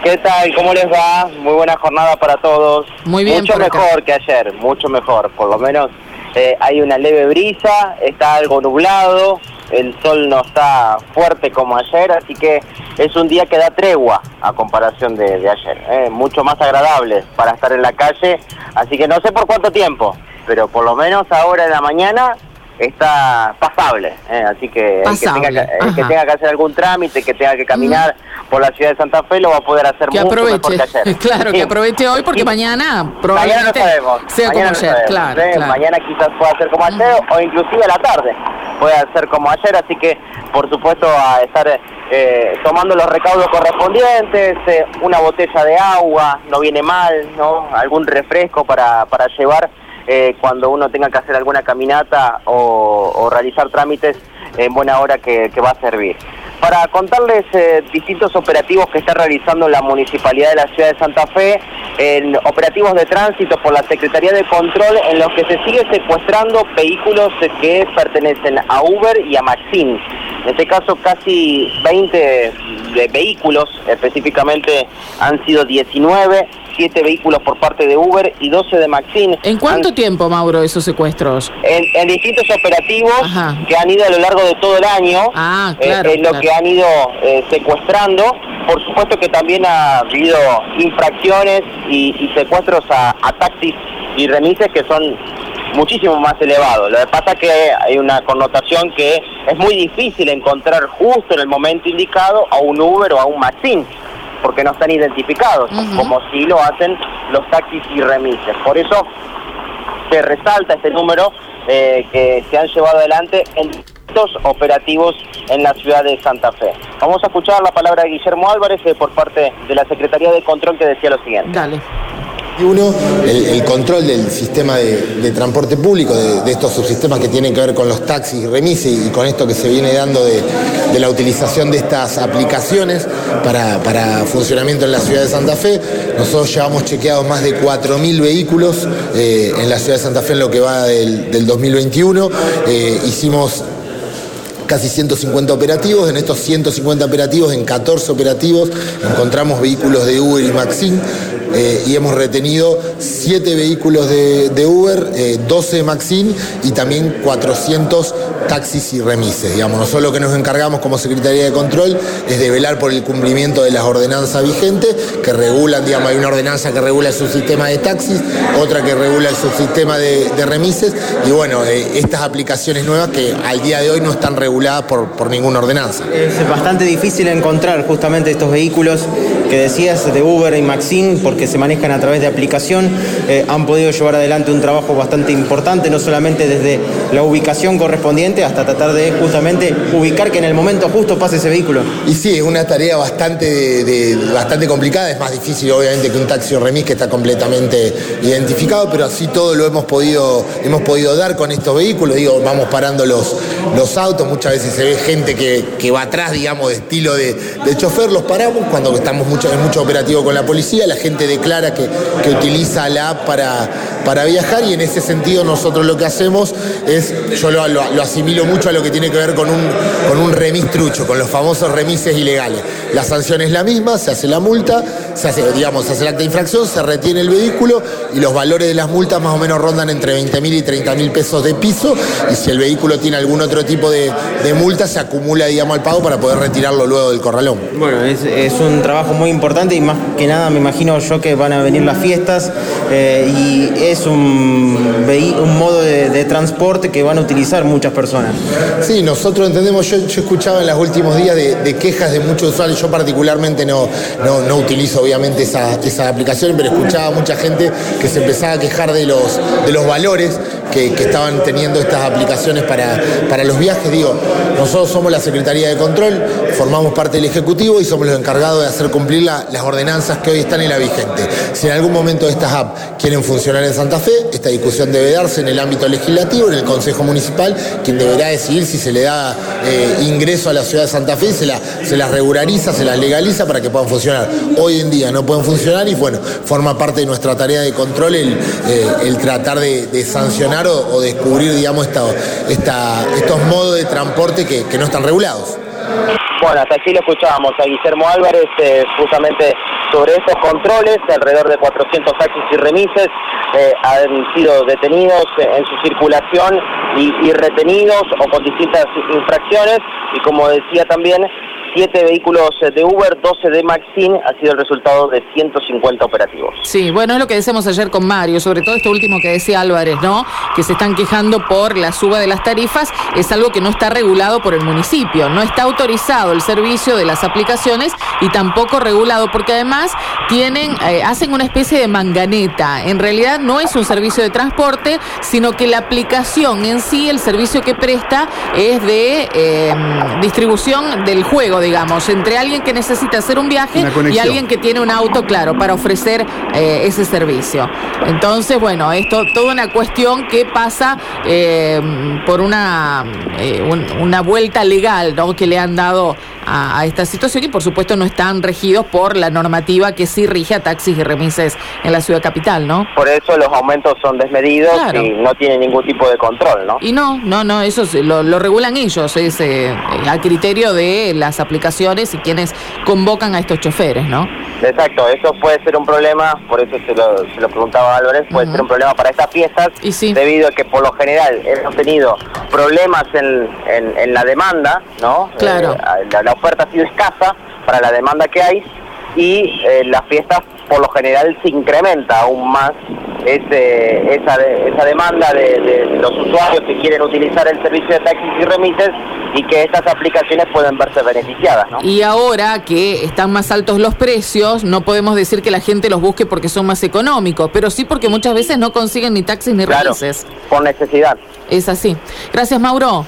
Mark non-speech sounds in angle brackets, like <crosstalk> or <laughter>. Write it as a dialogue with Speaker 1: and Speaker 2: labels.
Speaker 1: ¿Qué tal? ¿Cómo les va? Muy buena jornada para todos.
Speaker 2: Muy bien,
Speaker 1: Mucho mejor que ayer, mucho mejor. Por lo menos eh, hay una leve brisa, está algo nublado, el sol no está fuerte como ayer, así que es un día que da tregua a comparación de, de ayer. eh, mucho más agradable para estar en la calle, así que no sé por cuánto tiempo, pero por lo menos ahora en la mañana está pasable, eh, así que el que, tenga que, el que tenga que hacer algún trámite, que tenga que caminar por la ciudad de Santa Fe, lo va a poder hacer
Speaker 2: Que
Speaker 1: mucho mejor
Speaker 2: aproveche.
Speaker 1: que ayer. <laughs>
Speaker 2: Claro,
Speaker 1: Sí.
Speaker 2: que aproveche hoy porque
Speaker 1: Sí.
Speaker 2: mañana
Speaker 1: Mañana
Speaker 2: probablemente
Speaker 1: no sabemos.
Speaker 2: sea como
Speaker 1: mañana no
Speaker 2: ayer. Claro,
Speaker 1: ¿eh?
Speaker 2: claro.
Speaker 1: Mañana quizás pueda ser como ayer o inclusive a la tarde pueda ser como ayer, así que por supuesto a estar eh, tomando los recaudos correspondientes, eh, una botella de agua, no viene mal, ¿no? Algún refresco para, para llevar eh, cuando uno tenga que hacer alguna caminata o, realizar trámites en buena hora que, va a servir. Para contarles eh, distintos operativos que está realizando la Municipalidad de la Ciudad de Santa Fe, en operativos de tránsito por la Secretaría de Control, en los que se sigue secuestrando vehículos eh, que pertenecen a Uber y a Maxim. En este caso, casi 20 de vehículos, específicamente han sido 19, 7 vehículos por parte de Uber y 12 de Maxim.
Speaker 2: ¿En cuánto
Speaker 1: Han-
Speaker 2: tiempo, Mauro, esos secuestros?
Speaker 1: en, en distintos operativos
Speaker 2: Ajá.
Speaker 1: que han ido a lo largo de todo el año,
Speaker 2: Ah,
Speaker 1: eh,
Speaker 2: claro,
Speaker 1: en lo que han ido eh, secuestrando. Por supuesto que también ha habido infracciones y, y secuestros a, a taxis y remises que son muchísimo más elevados. Lo que pasa es que hay una connotación que es muy difícil encontrar justo en el momento indicado a un Uber o a un Maxim porque no están identificados, como si lo hacen los taxis y remises. Por eso se resalta este número eh, que se han llevado adelante en distintos operativos en la ciudad de Santa Fe. Vamos a escuchar la palabra de Guillermo Álvarez eh, por parte de la Secretaría de Control que decía lo siguiente.
Speaker 2: Dale.
Speaker 3: Uno, el, control del sistema de, transporte público, de, estos subsistemas que tienen que ver con los taxis y remises y con esto que se viene dando de, la utilización de estas aplicaciones para, funcionamiento en la ciudad de Santa Fe. Nosotros llevamos chequeados más de 4.000 vehículos eh, en la ciudad de Santa Fe en lo que va del, del 2021. Eh, hicimos casi 150 operativos. En estos 150 operativos, en 14 operativos, encontramos vehículos de Uber y Maxim. Eh, y hemos retenido 7 vehículos de, Uber, eh, 12 de Maxim y también 400 taxis y remises. Digamos, nosotros lo que nos encargamos como Secretaría de Control es de velar por el cumplimiento de las ordenanzas vigentes que regulan, digamos, hay una ordenanza que regula el subsistema de taxis, otra que regula el subsistema de, de remises y bueno, eh, estas aplicaciones nuevas que al día de hoy no están reguladas por, por ninguna ordenanza.
Speaker 4: Es bastante difícil encontrar justamente estos vehículos que decías de Uber y Maxim porque se manejan a través de aplicación. Eh, han podido llevar adelante un trabajo bastante importante, no solamente desde la ubicación correspondiente hasta tratar de justamente ubicar que en el momento justo pase ese vehículo.
Speaker 3: Y sí, es una tarea bastante, bastante complicada, es más difícil obviamente que un taxi o remis que está completamente identificado, pero así todo lo hemos podido, hemos podido dar con estos vehículos, digo, vamos parando los, los autos, muchas veces se ve gente que, que va atrás, digamos, de estilo de, de chofer, los paramos cuando estamos en mucho operativo con la policía, la gente declara que, que utiliza la app para, para viajar y en ese sentido nosotros lo que hacemos es, yo lo, lo- lo asimilo mucho a lo que tiene que ver con un, con un remis trucho, con los famosos remises ilegales. La sanción es la misma, se hace la multa, se hace, digamos, el acta de infracción, se retiene el vehículo y los valores de las multas más o menos rondan entre 20 mil y 30 mil pesos de piso y si el vehículo tiene algún otro tipo de, multa se acumula, digamos, al pago para poder retirarlo luego del corralón.
Speaker 4: Bueno, es, un trabajo muy importante y más que nada me imagino yo que van a venir las fiestas eh, y es un, un transporte que van a utilizar muchas personas.
Speaker 3: Sí, nosotros entendemos, yo, yo escuchaba en los últimos días de, quejas de muchos usuarios, yo particularmente no, no, no utilizo obviamente esa, esa aplicación, pero escuchaba mucha gente que se empezaba a quejar de los, de los valores que, estaban teniendo estas aplicaciones para, para los viajes. Digo, nosotros somos la Secretaría de Control, formamos parte del Ejecutivo y somos los encargados de hacer cumplir la- las ordenanzas que hoy están en la vigente. Si en algún momento estas apps quieren funcionar en Santa Fe, esta discusión debe darse en el ámbito legislativo, en el Consejo Municipal, quien deberá decidir si se le da eh, ingreso a la ciudad de Santa Fe, se, la- se las regulariza, se las legaliza para que puedan funcionar. Hoy en día no pueden funcionar y bueno, forma parte de nuestra tarea de control el, eh, el tratar de sancionar o, descubrir, digamos, estos modos de transporte que, que no están regulados.
Speaker 1: Bueno, hasta aquí lo escuchábamos a Guillermo Álvarez, eh, justamente sobre estos controles, alrededor de 400 taxis y remises eh, han sido detenidos en su circulación y, y retenidos o con distintas infracciones y como decía también, siete vehículos de Uber, 12 de Maxin, ha sido el resultado de 150 operativos.
Speaker 2: Sí, bueno, es lo que decíamos ayer con Mario, sobre todo esto último que decía Álvarez, ¿no? Que se están quejando por la suba de las tarifas, es algo que no está regulado por el municipio, no está autorizado el servicio de las aplicaciones y tampoco regulado, porque además tienen, eh, hacen una especie de manganeta. En realidad no es un servicio de transporte, sino que la aplicación en sí, el servicio que presta, es de eh, distribución del juego, digamos, entre alguien que necesita hacer un viaje y alguien que tiene un auto, claro, para ofrecer eh, ese servicio. Entonces, bueno, esto toda una cuestión que pasa eh, por una, eh, un- una vuelta legal ¿no? que le han dado a, a esta situación y por supuesto no están regidos por la normativa que sí rige a taxis y remises en la ciudad capital, ¿no?
Speaker 1: Por eso los aumentos son desmedidos
Speaker 2: Claro.
Speaker 1: y no tienen ningún tipo de control, ¿no?
Speaker 2: Y no, no, no, eso lo, lo regulan ellos, es eh, a criterio de las aplicaciones y quienes convocan a estos choferes, ¿no?
Speaker 1: Exacto, eso puede ser un problema, por eso se lo, se lo preguntaba Álvarez, puede ser un problema para estas
Speaker 2: Y sí.
Speaker 1: debido a que por lo general hemos tenido problemas en, en- en la demanda, ¿no?
Speaker 2: Claro.
Speaker 1: Eh, la, la oferta ha sido escasa para la demanda que hay y eh, las fiestas por lo general se incrementa aún más ese, esa, de- esa demanda de, de los usuarios que quieren utilizar el servicio de taxis y remises y que estas aplicaciones pueden verse beneficiadas, ¿no?
Speaker 2: Y ahora que están más altos los precios, no podemos decir que la gente los busque porque son más económicos, pero sí porque muchas veces no consiguen ni taxis ni
Speaker 1: Claro,
Speaker 2: remises.
Speaker 1: por necesidad.
Speaker 2: Es así. Gracias, Mauro.